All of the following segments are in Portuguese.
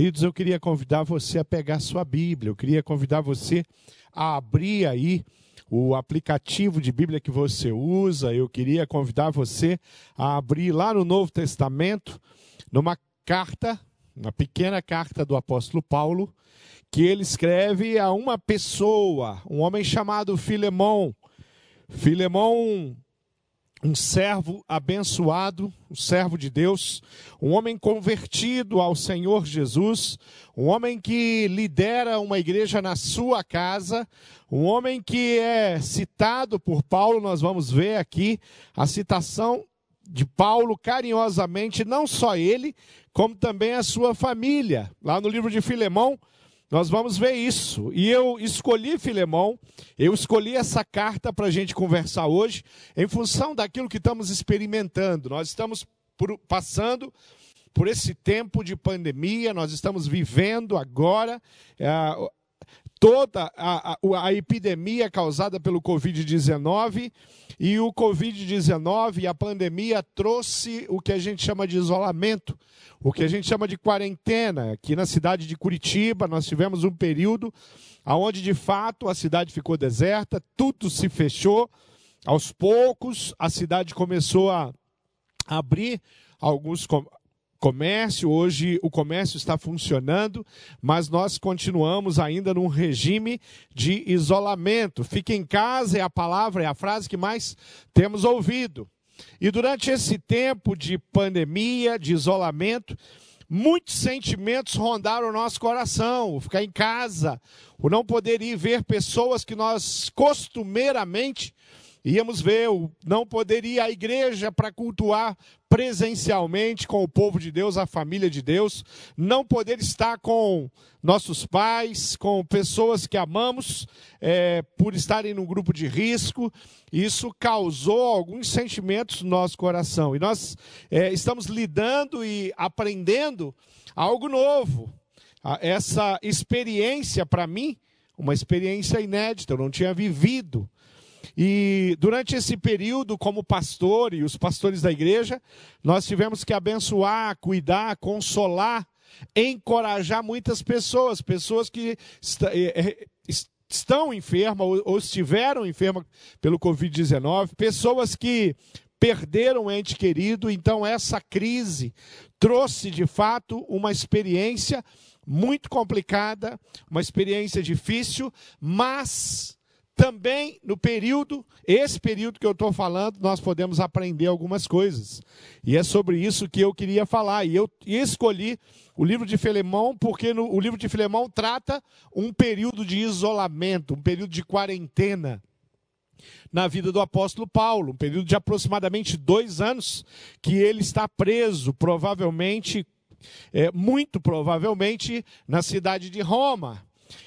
Queridos, eu queria convidar você a pegar sua Bíblia, eu queria convidar você a abrir aí o aplicativo de Bíblia que você usa, eu queria convidar você a abrir lá no Novo Testamento, numa carta, uma pequena carta do apóstolo Paulo, que ele escreve a uma pessoa, um homem chamado Filemão. Filemão um servo abençoado, um servo de Deus, um homem convertido ao Senhor Jesus, um homem que lidera uma igreja na sua casa, um homem que é citado por Paulo, nós vamos ver aqui a citação de Paulo carinhosamente, não só ele, como também a sua família. Lá no livro de Filemão, nós vamos ver isso. E eu escolhi Filemão, eu escolhi essa carta para a gente conversar hoje, em função daquilo que estamos experimentando. Nós estamos por, passando por esse tempo de pandemia, nós estamos vivendo agora. É, toda a, a, a, epidemia causada pelo Covid-19 e o Covid-19 e a pandemia trouxe o que a gente chama de isolamento, o que a gente chama de quarentena. Aqui na cidade de Curitiba, nós tivemos um período onde, de fato, a cidade ficou deserta, tudo se fechou. Aos poucos, a cidade começou a abrir alguns comércio, hoje o comércio está funcionando, mas nós continuamos ainda num regime de isolamento. Fique em casa é a palavra, é a frase que mais temos ouvido. E durante esse tempo de pandemia, de isolamento, muitos sentimentos rondaram o nosso coração. O ficar em casa, o não poder ir ver pessoas que nós costumeiramente íamos ver, não poder ir à igreja para cultuar presencialmente com o povo de Deus, a família de Deus, não poder estar com nossos pais, com pessoas que amamos, é, por estarem num grupo de risco, isso causou alguns sentimentos no nosso coração. E nós é, estamos lidando e aprendendo algo novo. Essa experiência, para mim, uma experiência inédita, eu não tinha vivido e durante esse período, como pastor e os pastores da igreja, nós tivemos que abençoar, cuidar, consolar, encorajar muitas pessoas, pessoas que eh, eh, estão enfermas ou estiveram enfermas pelo Covid-19, pessoas que perderam ente querido. Então, essa crise trouxe de fato uma experiência muito complicada, uma experiência difícil, mas também no período, esse período que eu estou falando, nós podemos aprender algumas coisas. E é sobre isso que eu queria falar. E eu escolhi o livro de Filemão, porque no, o livro de Filemão trata um período de isolamento, um período de quarentena na vida do apóstolo Paulo, um período de aproximadamente dois anos que ele está preso, provavelmente, é, muito provavelmente, na cidade de Roma.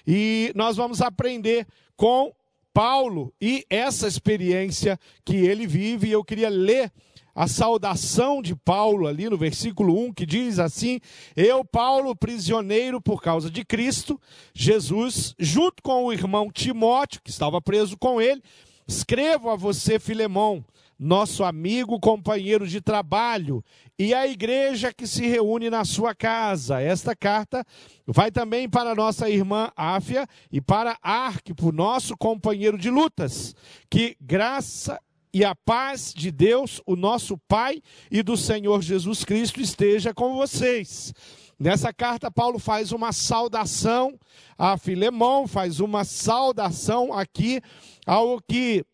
E nós vamos aprender com Paulo e essa experiência que ele vive. Eu queria ler a saudação de Paulo ali no versículo 1, que diz assim: Eu, Paulo, prisioneiro por causa de Cristo, Jesus, junto com o irmão Timóteo, que estava preso com ele, escrevo a você, Filemão nosso amigo, companheiro de trabalho, e a igreja que se reúne na sua casa. Esta carta vai também para nossa irmã Áfia e para Arquipo, nosso companheiro de lutas. Que graça e a paz de Deus, o nosso Pai e do Senhor Jesus Cristo esteja com vocês. Nessa carta, Paulo faz uma saudação a Filemão, faz uma saudação aqui ao que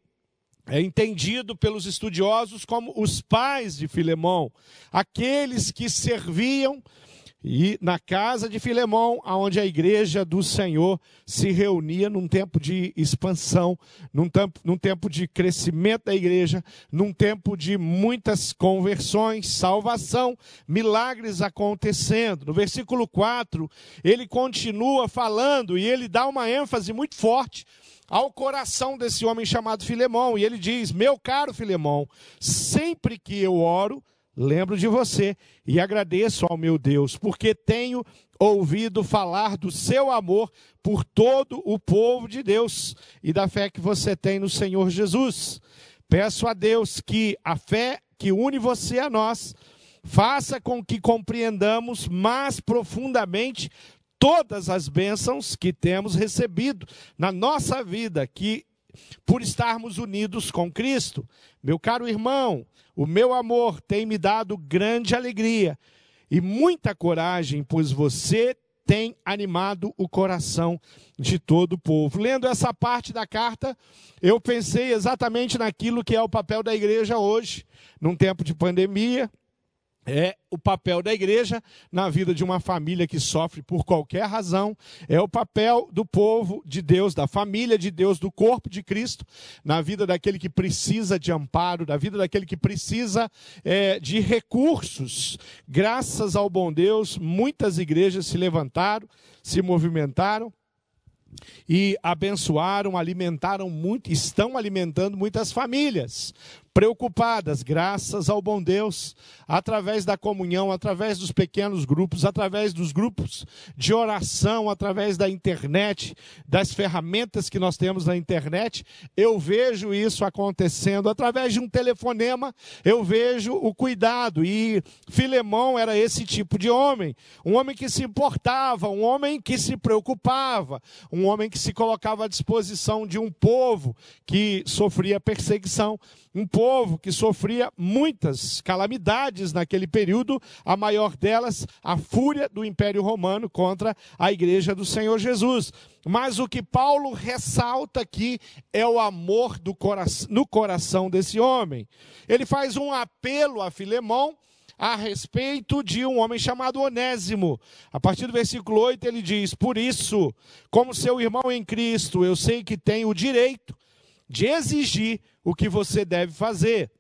é entendido pelos estudiosos como os pais de Filemão, aqueles que serviam e na casa de Filemão, onde a igreja do Senhor se reunia num tempo de expansão, num tempo, num tempo de crescimento da igreja, num tempo de muitas conversões, salvação, milagres acontecendo. No versículo 4, ele continua falando e ele dá uma ênfase muito forte ao coração desse homem chamado Filemão. E ele diz: Meu caro Filemão, sempre que eu oro, lembro de você e agradeço ao meu Deus, porque tenho ouvido falar do seu amor por todo o povo de Deus e da fé que você tem no Senhor Jesus. Peço a Deus que a fé que une você a nós faça com que compreendamos mais profundamente todas as bênçãos que temos recebido na nossa vida, que por estarmos unidos com Cristo. Meu caro irmão, o meu amor tem me dado grande alegria e muita coragem, pois você tem animado o coração de todo o povo. Lendo essa parte da carta, eu pensei exatamente naquilo que é o papel da igreja hoje, num tempo de pandemia, é o papel da igreja na vida de uma família que sofre por qualquer razão, é o papel do povo de Deus, da família de Deus, do corpo de Cristo, na vida daquele que precisa de amparo, da vida daquele que precisa é, de recursos. Graças ao bom Deus, muitas igrejas se levantaram, se movimentaram e abençoaram, alimentaram muito, estão alimentando muitas famílias preocupadas, graças ao bom Deus, através da comunhão, através dos pequenos grupos, através dos grupos de oração, através da internet, das ferramentas que nós temos na internet, eu vejo isso acontecendo. Através de um telefonema, eu vejo o cuidado. E Filemão era esse tipo de homem, um homem que se importava, um homem que se preocupava, um homem que se colocava à disposição de um povo que sofria perseguição um povo que sofria muitas calamidades naquele período, a maior delas, a fúria do Império Romano contra a igreja do Senhor Jesus. Mas o que Paulo ressalta aqui é o amor cora no coração desse homem. Ele faz um apelo a Filemão a respeito de um homem chamado Onésimo. A partir do versículo 8 ele diz: Por isso, como seu irmão em Cristo, eu sei que tenho o direito de exigir o que você deve fazer.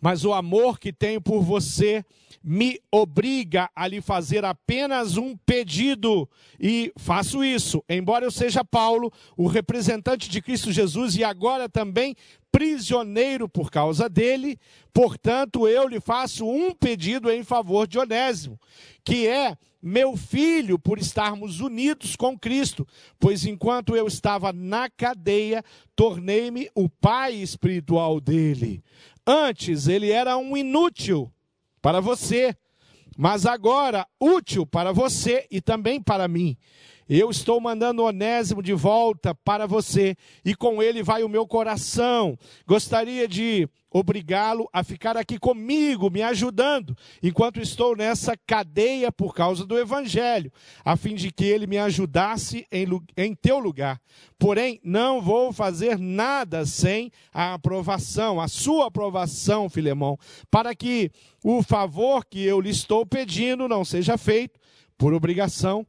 Mas o amor que tenho por você me obriga a lhe fazer apenas um pedido, e faço isso, embora eu seja Paulo, o representante de Cristo Jesus e agora também prisioneiro por causa dele, portanto eu lhe faço um pedido em favor de Onésimo, que é meu filho, por estarmos unidos com Cristo, pois enquanto eu estava na cadeia, tornei-me o pai espiritual dele. Antes ele era um inútil para você, mas agora útil para você e também para mim. Eu estou mandando Onésimo de volta para você, e com ele vai o meu coração. Gostaria de obrigá-lo a ficar aqui comigo, me ajudando, enquanto estou nessa cadeia por causa do Evangelho, a fim de que ele me ajudasse em, em teu lugar. Porém, não vou fazer nada sem a aprovação, a sua aprovação, Filemão, para que o favor que eu lhe estou pedindo não seja feito por obrigação,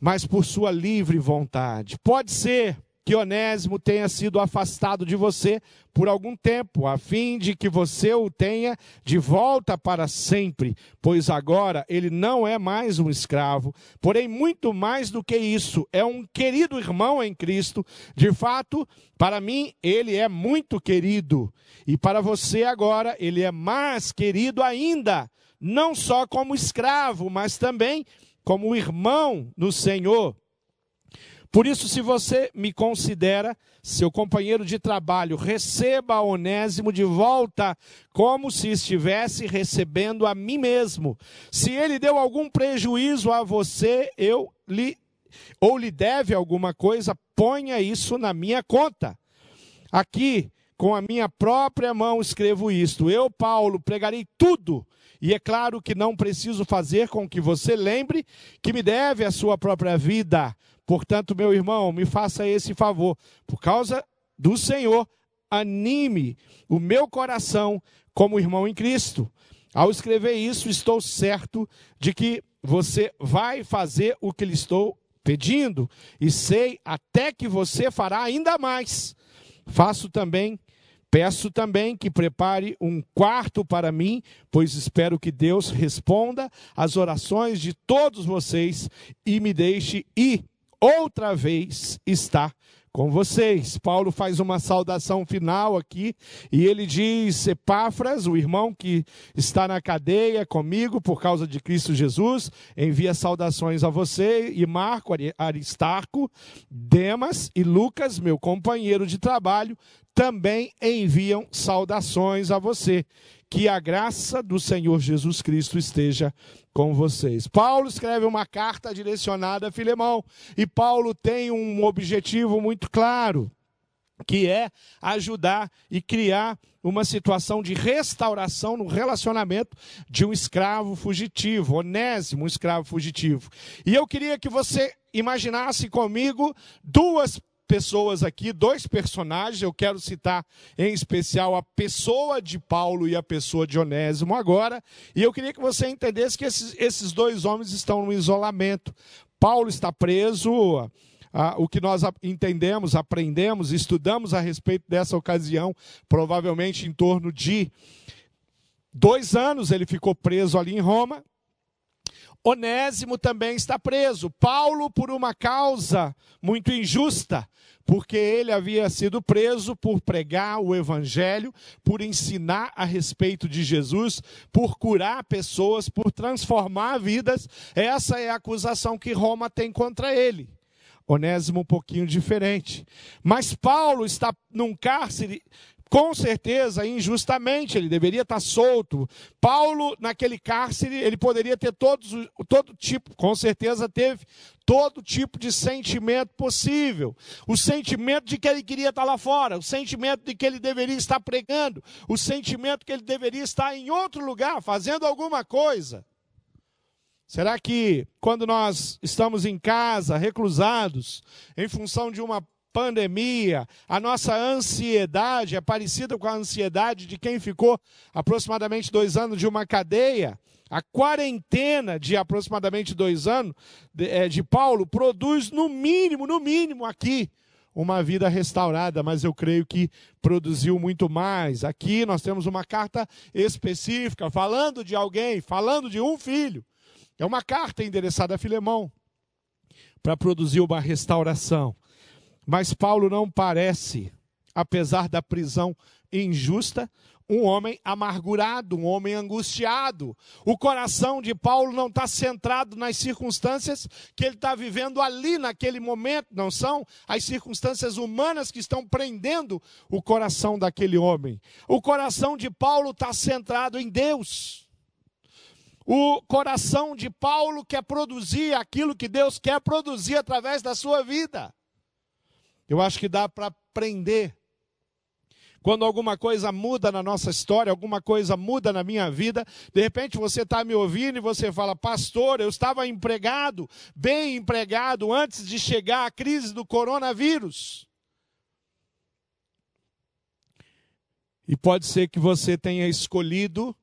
mas por sua livre vontade. Pode ser que Onésimo tenha sido afastado de você por algum tempo, a fim de que você o tenha de volta para sempre, pois agora ele não é mais um escravo, porém, muito mais do que isso, é um querido irmão em Cristo. De fato, para mim, ele é muito querido, e para você agora, ele é mais querido ainda, não só como escravo, mas também como irmão no Senhor. Por isso, se você me considera seu companheiro de trabalho, receba Onésimo de volta como se estivesse recebendo a mim mesmo. Se ele deu algum prejuízo a você, eu lhe ou lhe deve alguma coisa, ponha isso na minha conta. Aqui, com a minha própria mão escrevo isto. Eu, Paulo, pregarei tudo. E é claro que não preciso fazer com que você lembre que me deve a sua própria vida, Portanto, meu irmão, me faça esse favor. Por causa do Senhor, anime o meu coração como irmão em Cristo. Ao escrever isso, estou certo de que você vai fazer o que lhe estou pedindo, e sei até que você fará ainda mais. Faço também, peço também que prepare um quarto para mim, pois espero que Deus responda às orações de todos vocês e me deixe ir outra vez está com vocês. Paulo faz uma saudação final aqui e ele diz: Epáfras, o irmão que está na cadeia comigo por causa de Cristo Jesus, envia saudações a você e Marco, Aristarco, Demas e Lucas, meu companheiro de trabalho, também enviam saudações a você. Que a graça do Senhor Jesus Cristo esteja com vocês. Paulo escreve uma carta direcionada a Filemão, e Paulo tem um objetivo muito claro que é ajudar e criar uma situação de restauração no relacionamento de um escravo fugitivo, Onésimo, escravo fugitivo. E eu queria que você imaginasse comigo duas pessoas aqui, dois personagens, eu quero citar em especial a pessoa de Paulo e a pessoa de Onésimo agora, e eu queria que você entendesse que esses, esses dois homens estão no isolamento. Paulo está preso, ah, o que nós entendemos, aprendemos, estudamos a respeito dessa ocasião, provavelmente em torno de dois anos ele ficou preso ali em Roma. Onésimo também está preso. Paulo, por uma causa muito injusta, porque ele havia sido preso por pregar o evangelho, por ensinar a respeito de Jesus, por curar pessoas, por transformar vidas. Essa é a acusação que Roma tem contra ele. Onésimo um pouquinho diferente. Mas Paulo está num cárcere, com certeza, injustamente, ele deveria estar solto. Paulo, naquele cárcere, ele poderia ter todos, todo tipo, com certeza teve, todo tipo de sentimento possível. O sentimento de que ele queria estar lá fora, o sentimento de que ele deveria estar pregando, o sentimento que ele deveria estar em outro lugar, fazendo alguma coisa. Será que quando nós estamos em casa, reclusados, em função de uma pandemia, a nossa ansiedade é parecida com a ansiedade de quem ficou aproximadamente dois anos de uma cadeia? A quarentena de aproximadamente dois anos de, é, de Paulo produz, no mínimo, no mínimo aqui, uma vida restaurada, mas eu creio que produziu muito mais. Aqui nós temos uma carta específica falando de alguém, falando de um filho é uma carta endereçada a Filemão para produzir uma restauração. Mas Paulo não parece, apesar da prisão injusta, um homem amargurado, um homem angustiado. O coração de Paulo não está centrado nas circunstâncias que ele está vivendo ali naquele momento, não são as circunstâncias humanas que estão prendendo o coração daquele homem. O coração de Paulo está centrado em Deus. O coração de Paulo quer produzir aquilo que Deus quer produzir através da sua vida. Eu acho que dá para aprender. Quando alguma coisa muda na nossa história, alguma coisa muda na minha vida, de repente você está me ouvindo e você fala, pastor, eu estava empregado, bem empregado, antes de chegar a crise do coronavírus. E pode ser que você tenha escolhido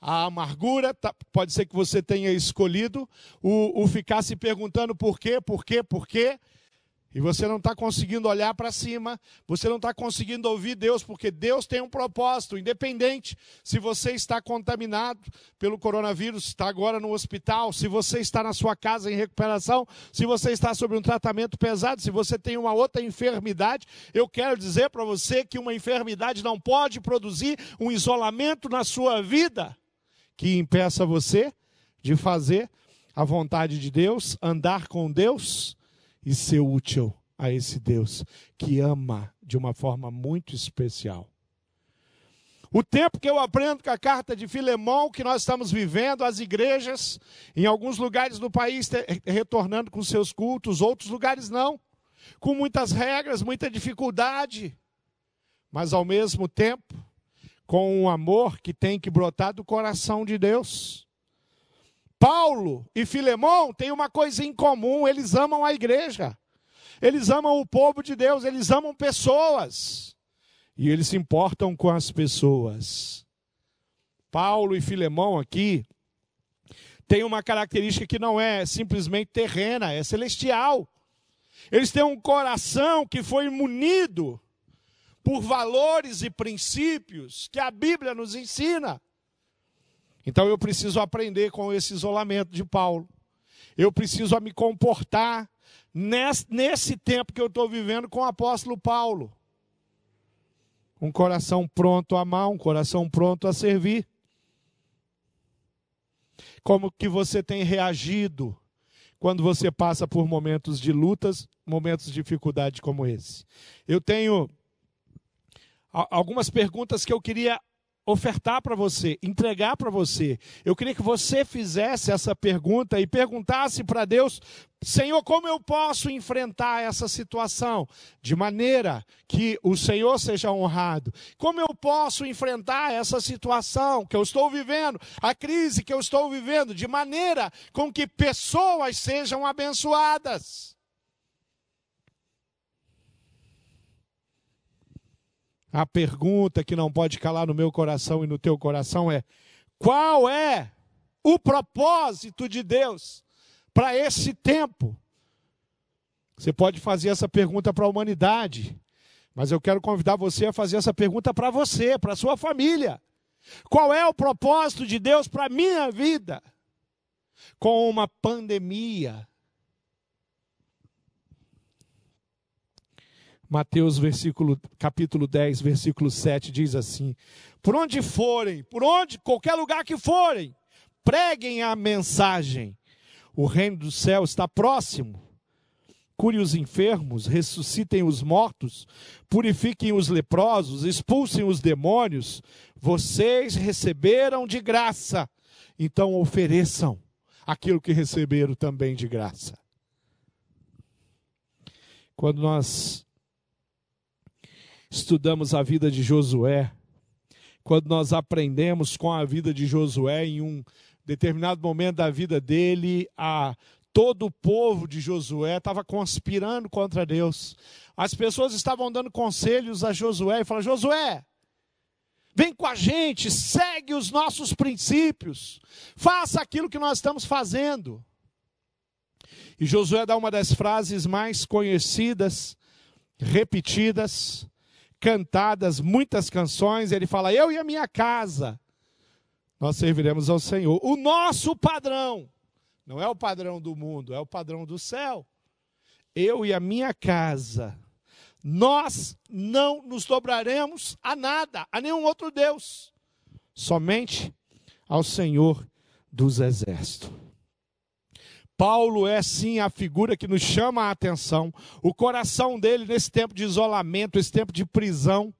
a amargura, tá, pode ser que você tenha escolhido o, o ficar se perguntando por quê, por quê, por quê, e você não está conseguindo olhar para cima, você não está conseguindo ouvir Deus, porque Deus tem um propósito, independente se você está contaminado pelo coronavírus, está agora no hospital, se você está na sua casa em recuperação, se você está sob um tratamento pesado, se você tem uma outra enfermidade, eu quero dizer para você que uma enfermidade não pode produzir um isolamento na sua vida que impeça você de fazer a vontade de Deus, andar com Deus e ser útil a esse Deus que ama de uma forma muito especial. O tempo que eu aprendo com a carta de Filemão, que nós estamos vivendo, as igrejas, em alguns lugares do país, retornando com seus cultos, outros lugares não, com muitas regras, muita dificuldade, mas ao mesmo tempo, com um amor que tem que brotar do coração de Deus. Paulo e Filemão têm uma coisa em comum: eles amam a igreja, eles amam o povo de Deus, eles amam pessoas e eles se importam com as pessoas. Paulo e Filemão aqui têm uma característica que não é simplesmente terrena, é celestial. Eles têm um coração que foi munido por valores e princípios que a Bíblia nos ensina. Então eu preciso aprender com esse isolamento de Paulo. Eu preciso me comportar nesse, tempo que eu estou vivendo com o apóstolo Paulo. Um coração pronto a amar, um coração pronto a servir. Como que você tem reagido quando você passa por momentos de lutas, momentos de dificuldade como esse? Eu tenho algumas perguntas que eu queria ofertar para você, entregar para você. Eu queria que você fizesse essa pergunta e perguntasse para Deus: Senhor, como eu posso enfrentar essa situação de maneira que o Senhor seja honrado? Como eu posso enfrentar essa situação que eu estou vivendo, a crise que eu estou vivendo, de maneira com que pessoas sejam abençoadas? A pergunta que não pode calar no meu coração e no teu coração é: qual é o propósito de Deus para esse tempo? Você pode fazer essa pergunta para a humanidade, mas eu quero convidar você a fazer essa pergunta para você, para sua família. Qual é o propósito de Deus para a minha vida? Com uma pandemia, Mateus versículo, capítulo 10, versículo 7 diz assim: Por onde forem, por onde, qualquer lugar que forem, preguem a mensagem. O reino do céu está próximo. Cure os enfermos, ressuscitem os mortos, purifiquem os leprosos, expulsem os demônios. Vocês receberam de graça, então ofereçam aquilo que receberam também de graça. Quando nós estudamos a vida de Josué, quando nós aprendemos com a vida de Josué em um determinado momento da vida dele, a todo o povo de Josué estava conspirando contra Deus. As pessoas estavam dando conselhos a Josué e falaram: Josué, vem com a gente, segue os nossos princípios, faça aquilo que nós estamos fazendo. E Josué dá uma das frases mais conhecidas, repetidas, cantadas muitas canções, ele fala: Eu e a minha casa, nós serviremos ao Senhor. O nosso padrão, não é o padrão do mundo, é o padrão do céu. Eu e a minha casa, nós não nos dobraremos a nada, a nenhum outro Deus, somente ao Senhor dos Exércitos. Paulo é sim a figura que nos chama a atenção. O coração dele, nesse tempo de isolamento, esse tempo de prisão,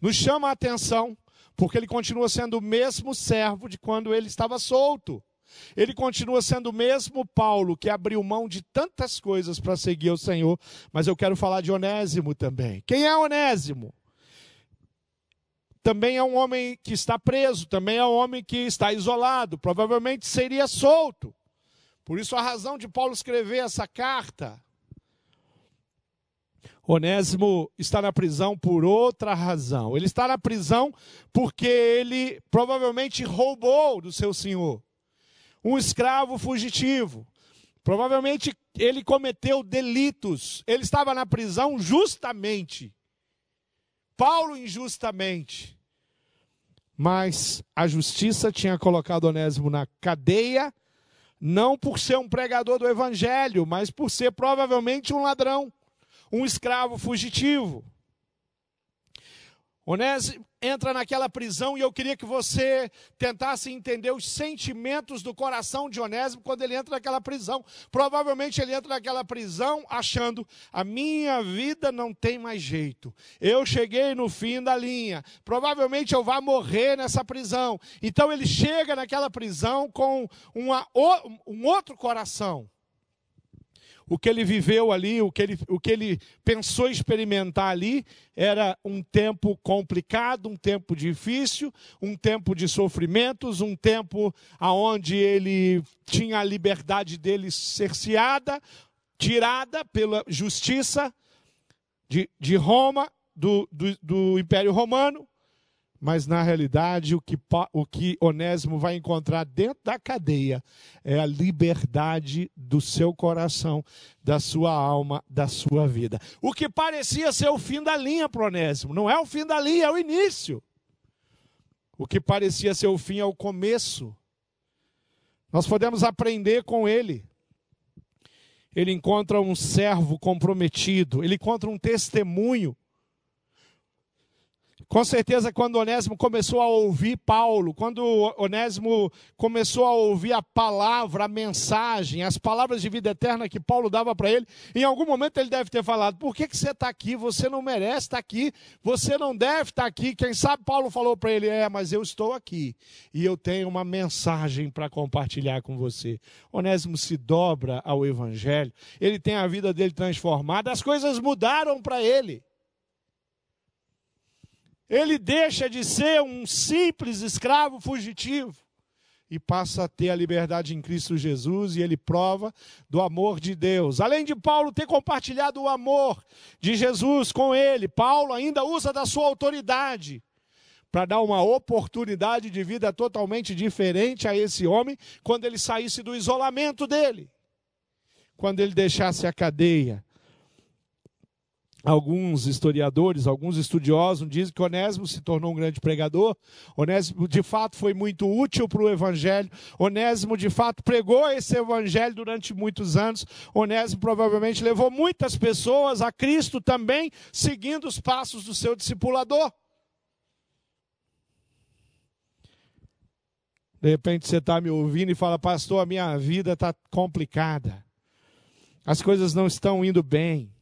nos chama a atenção, porque ele continua sendo o mesmo servo de quando ele estava solto. Ele continua sendo o mesmo Paulo que abriu mão de tantas coisas para seguir o Senhor, mas eu quero falar de Onésimo também. Quem é Onésimo? Também é um homem que está preso, também é um homem que está isolado, provavelmente seria solto. Por isso a razão de Paulo escrever essa carta. Onésimo está na prisão por outra razão. Ele está na prisão porque ele provavelmente roubou do seu senhor. Um escravo fugitivo. Provavelmente ele cometeu delitos. Ele estava na prisão justamente. Paulo injustamente. Mas a justiça tinha colocado Onésimo na cadeia não por ser um pregador do evangelho, mas por ser provavelmente um ladrão, um escravo fugitivo. Onésimo entra naquela prisão e eu queria que você tentasse entender os sentimentos do coração de Onésimo quando ele entra naquela prisão. Provavelmente ele entra naquela prisão achando: a minha vida não tem mais jeito. Eu cheguei no fim da linha. Provavelmente eu vou morrer nessa prisão. Então ele chega naquela prisão com uma, um outro coração o que ele viveu ali, o que ele, o que ele pensou experimentar ali, era um tempo complicado, um tempo difícil, um tempo de sofrimentos, um tempo onde ele tinha a liberdade dele cerceada, tirada pela justiça de, de Roma, do, do, do Império Romano, mas na realidade o que, o que Onésimo vai encontrar dentro da cadeia é a liberdade do seu coração, da sua alma, da sua vida. O que parecia ser o fim da linha para Onésimo, não é o fim da linha, é o início. O que parecia ser o fim é o começo. Nós podemos aprender com ele. Ele encontra um servo comprometido, ele encontra um testemunho Com certeza, quando Onésimo começou a ouvir Paulo, quando Onésimo começou a ouvir a palavra, a mensagem, as palavras de vida eterna que Paulo dava para ele, em algum momento ele deve ter falado: Por que, que você está aqui? Você não merece estar aqui, você não deve estar aqui. Quem sabe Paulo falou para ele: É, mas eu estou aqui e eu tenho uma mensagem para compartilhar com você. Onésimo se dobra ao Evangelho, ele tem a vida dele transformada, as coisas mudaram para ele. Ele deixa de ser um simples escravo fugitivo e passa a ter a liberdade em Cristo Jesus e ele prova do amor de Deus. Além de Paulo ter compartilhado o amor de Jesus com ele, Paulo ainda usa da sua autoridade para dar uma oportunidade de vida totalmente diferente a esse homem quando ele saísse do isolamento dele. Quando ele deixasse a cadeia, Alguns historiadores, alguns estudiosos dizem que Onésimo se tornou um grande pregador. Onésimo, de fato, foi muito útil para o evangelho. Onésimo, de fato, pregou esse evangelho durante muitos anos. Onésimo provavelmente levou muitas pessoas a Cristo também, seguindo os passos do seu discipulador. De repente você está me ouvindo e fala, pastor, a minha vida está complicada. As coisas não estão indo bem.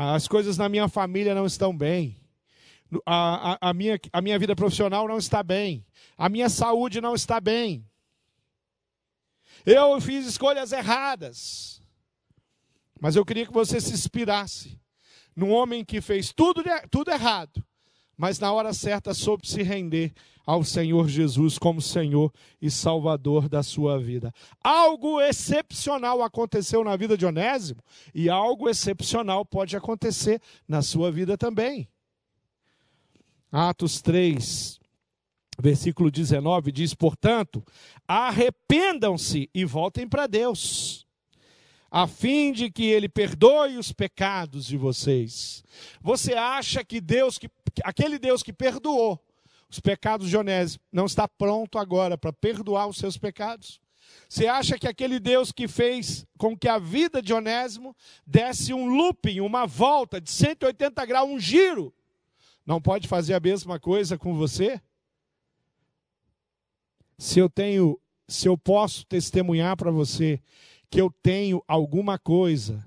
As coisas na minha família não estão bem. A, a, a, minha, a minha vida profissional não está bem. A minha saúde não está bem. Eu fiz escolhas erradas. Mas eu queria que você se inspirasse num homem que fez tudo, tudo errado, mas na hora certa soube se render ao Senhor Jesus como Senhor e Salvador da sua vida. Algo excepcional aconteceu na vida de Onésimo e algo excepcional pode acontecer na sua vida também. Atos 3, versículo 19 diz: Portanto, arrependam-se e voltem para Deus a fim de que ele perdoe os pecados de vocês. Você acha que Deus que aquele Deus que perdoou os pecados de Onésimo não está pronto agora para perdoar os seus pecados? Você acha que aquele Deus que fez com que a vida de Onésimo desse um looping, uma volta de 180 graus, um giro, não pode fazer a mesma coisa com você? Se eu tenho, se eu posso testemunhar para você que eu tenho alguma coisa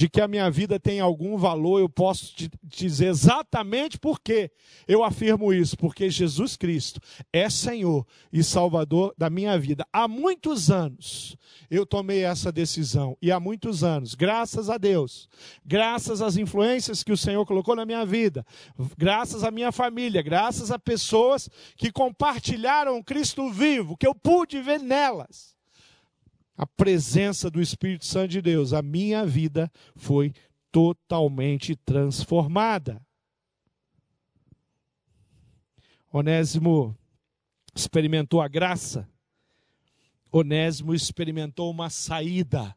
de que a minha vida tem algum valor, eu posso te dizer exatamente por que eu afirmo isso, porque Jesus Cristo é Senhor e Salvador da minha vida. Há muitos anos eu tomei essa decisão, e há muitos anos, graças a Deus, graças às influências que o Senhor colocou na minha vida, graças à minha família, graças a pessoas que compartilharam Cristo vivo, que eu pude ver nelas a presença do Espírito Santo de Deus, a minha vida foi totalmente transformada. Onésimo experimentou a graça, Onésimo experimentou uma saída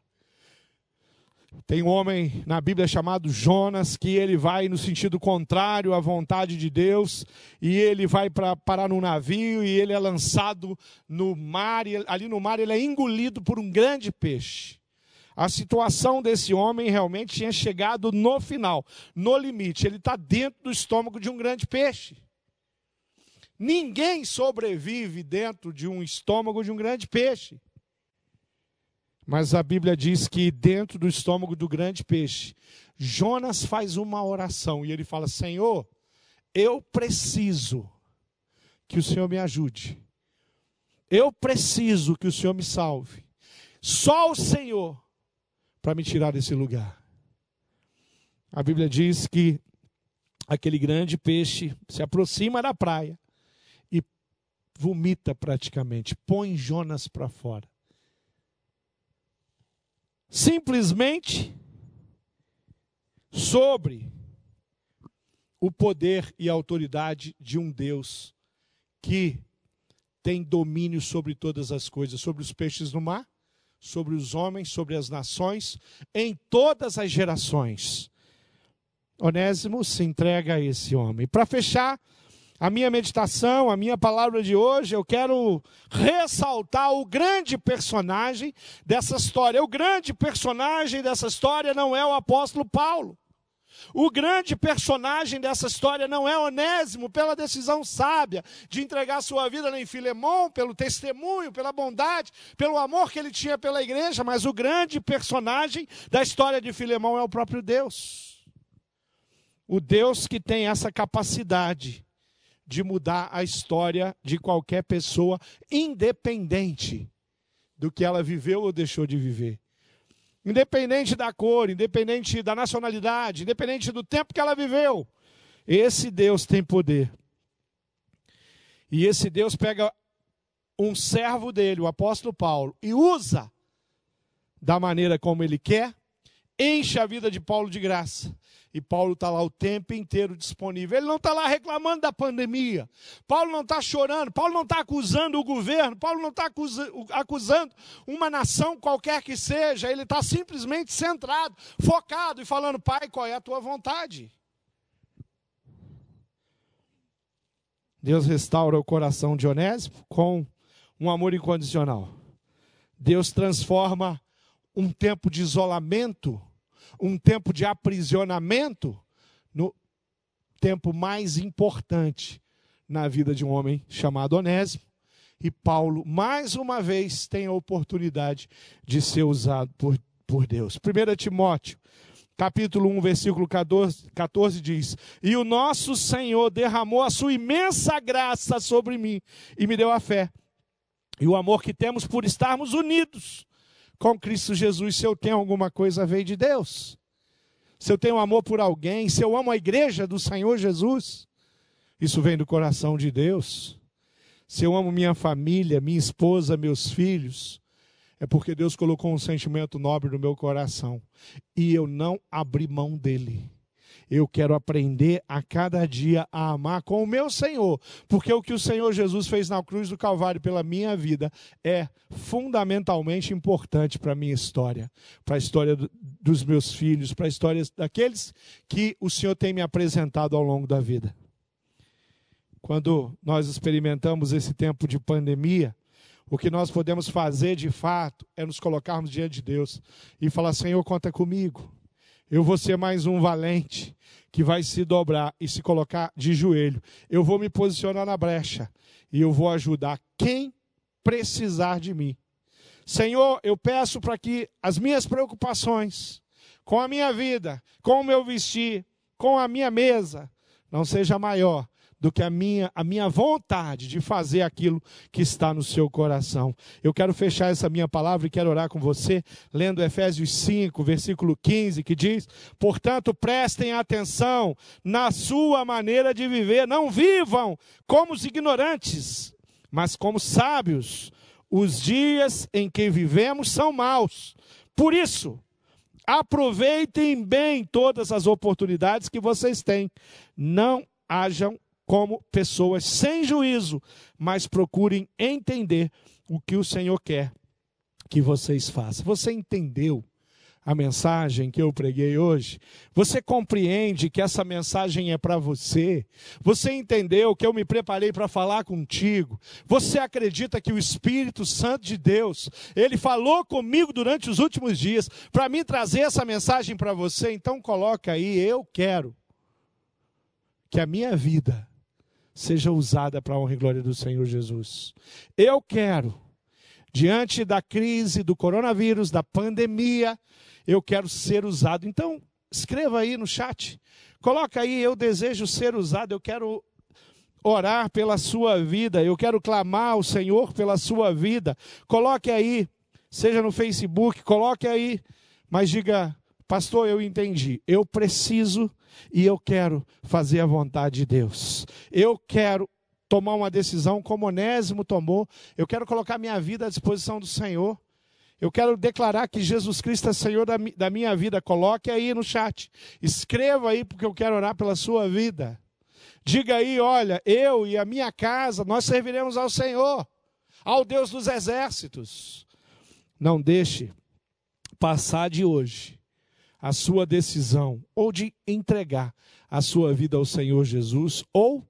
tem um homem na Bíblia chamado Jonas, que ele vai no sentido contrário à vontade de Deus, e ele vai para parar no navio, e ele é lançado no mar, e ali no mar ele é engolido por um grande peixe. A situação desse homem realmente tinha chegado no final, no limite. Ele está dentro do estômago de um grande peixe. Ninguém sobrevive dentro de um estômago de um grande peixe. Mas a Bíblia diz que dentro do estômago do grande peixe, Jonas faz uma oração e ele fala: Senhor, eu preciso que o Senhor me ajude. Eu preciso que o Senhor me salve. Só o Senhor para me tirar desse lugar. A Bíblia diz que aquele grande peixe se aproxima da praia e vomita praticamente, põe Jonas para fora simplesmente sobre o poder e a autoridade de um Deus que tem domínio sobre todas as coisas, sobre os peixes no mar, sobre os homens, sobre as nações, em todas as gerações. Onésimo se entrega a esse homem. Para fechar, a minha meditação, a minha palavra de hoje, eu quero ressaltar o grande personagem dessa história. O grande personagem dessa história não é o apóstolo Paulo. O grande personagem dessa história não é Onésimo pela decisão sábia de entregar sua vida nem Filemão, pelo testemunho, pela bondade, pelo amor que ele tinha pela igreja, mas o grande personagem da história de Filemão é o próprio Deus. O Deus que tem essa capacidade de mudar a história de qualquer pessoa, independente do que ela viveu ou deixou de viver. Independente da cor, independente da nacionalidade, independente do tempo que ela viveu. Esse Deus tem poder. E esse Deus pega um servo dele, o apóstolo Paulo, e usa da maneira como ele quer, enche a vida de Paulo de graça. E Paulo está lá o tempo inteiro disponível. Ele não está lá reclamando da pandemia. Paulo não está chorando. Paulo não está acusando o governo. Paulo não está acusando uma nação qualquer que seja. Ele está simplesmente centrado, focado e falando: Pai, qual é a tua vontade? Deus restaura o coração de Onésimo com um amor incondicional. Deus transforma um tempo de isolamento um tempo de aprisionamento no tempo mais importante na vida de um homem chamado Onésimo. E Paulo, mais uma vez, tem a oportunidade de ser usado por, por Deus. 1 Timóteo, capítulo 1, versículo 14, 14 diz: E o nosso Senhor derramou a sua imensa graça sobre mim e me deu a fé. E o amor que temos por estarmos unidos com Cristo Jesus, se eu tenho alguma coisa, veio de Deus. Se eu tenho amor por alguém, se eu amo a igreja do Senhor Jesus, isso vem do coração de Deus. Se eu amo minha família, minha esposa, meus filhos, é porque Deus colocou um sentimento nobre no meu coração e eu não abri mão dele. Eu quero aprender a cada dia a amar com o meu Senhor, porque o que o Senhor Jesus fez na cruz do Calvário pela minha vida é fundamentalmente importante para a minha história, para a história dos meus filhos, para a história daqueles que o Senhor tem me apresentado ao longo da vida. Quando nós experimentamos esse tempo de pandemia, o que nós podemos fazer de fato é nos colocarmos diante de Deus e falar: Senhor, conta comigo. Eu vou ser mais um valente que vai se dobrar e se colocar de joelho. Eu vou me posicionar na brecha e eu vou ajudar quem precisar de mim. Senhor, eu peço para que as minhas preocupações com a minha vida, com o meu vestir, com a minha mesa, não seja maior do que a minha, a minha vontade de fazer aquilo que está no seu coração. Eu quero fechar essa minha palavra e quero orar com você, lendo Efésios 5, versículo 15, que diz: Portanto, prestem atenção na sua maneira de viver, não vivam como os ignorantes, mas como sábios. Os dias em que vivemos são maus. Por isso, aproveitem bem todas as oportunidades que vocês têm. Não hajam como pessoas sem juízo, mas procurem entender o que o Senhor quer que vocês façam. Você entendeu a mensagem que eu preguei hoje? Você compreende que essa mensagem é para você? Você entendeu que eu me preparei para falar contigo? Você acredita que o Espírito Santo de Deus, ele falou comigo durante os últimos dias para me trazer essa mensagem para você? Então coloca aí, eu quero que a minha vida seja usada para a honra e glória do Senhor Jesus. Eu quero, diante da crise do coronavírus, da pandemia, eu quero ser usado. Então, escreva aí no chat. Coloca aí, eu desejo ser usado, eu quero orar pela sua vida, eu quero clamar ao Senhor pela sua vida. Coloque aí, seja no Facebook, coloque aí, mas diga, pastor, eu entendi. Eu preciso e eu quero fazer a vontade de Deus. Eu quero tomar uma decisão como Onésimo tomou. Eu quero colocar minha vida à disposição do Senhor. Eu quero declarar que Jesus Cristo é Senhor da, da minha vida. Coloque aí no chat. Escreva aí, porque eu quero orar pela sua vida. Diga aí, olha, eu e a minha casa, nós serviremos ao Senhor, ao Deus dos exércitos. Não deixe passar de hoje a sua decisão ou de entregar a sua vida ao Senhor Jesus ou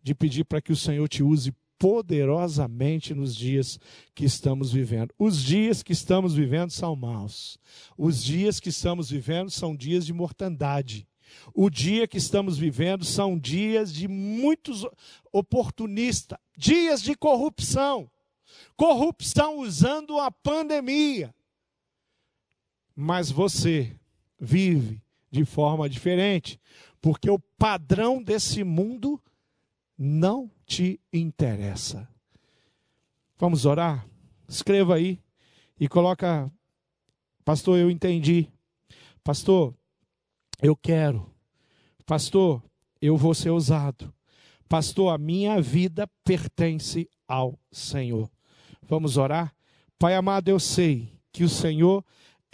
de pedir para que o Senhor te use poderosamente nos dias que estamos vivendo. Os dias que estamos vivendo são maus. Os dias que estamos vivendo são dias de mortandade. O dia que estamos vivendo são dias de muitos oportunistas, dias de corrupção. Corrupção usando a pandemia. Mas você vive de forma diferente, porque o padrão desse mundo não te interessa. Vamos orar? Escreva aí e coloca, pastor, eu entendi. Pastor, eu quero. Pastor, eu vou ser usado. Pastor, a minha vida pertence ao Senhor. Vamos orar? Pai amado, eu sei que o Senhor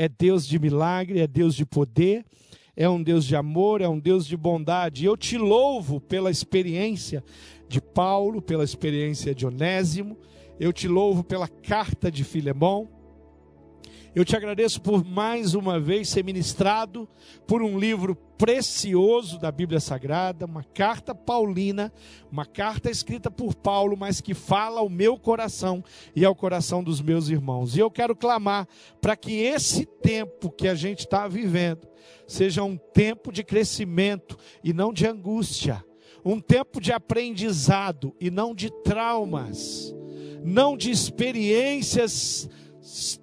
é Deus de milagre, é Deus de poder, é um Deus de amor, é um Deus de bondade. E eu te louvo pela experiência de Paulo, pela experiência de Onésimo, eu te louvo pela carta de Filemão. Eu te agradeço por mais uma vez ser ministrado por um livro precioso da Bíblia Sagrada, uma carta paulina, uma carta escrita por Paulo, mas que fala ao meu coração e ao coração dos meus irmãos. E eu quero clamar para que esse tempo que a gente está vivendo seja um tempo de crescimento e não de angústia um tempo de aprendizado e não de traumas, não de experiências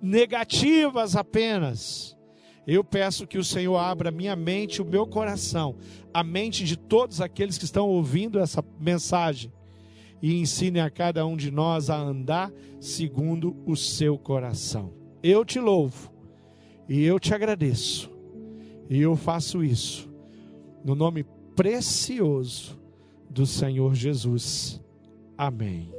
negativas apenas. Eu peço que o Senhor abra minha mente, o meu coração, a mente de todos aqueles que estão ouvindo essa mensagem e ensine a cada um de nós a andar segundo o seu coração. Eu te louvo e eu te agradeço. E eu faço isso no nome precioso do Senhor Jesus. Amém.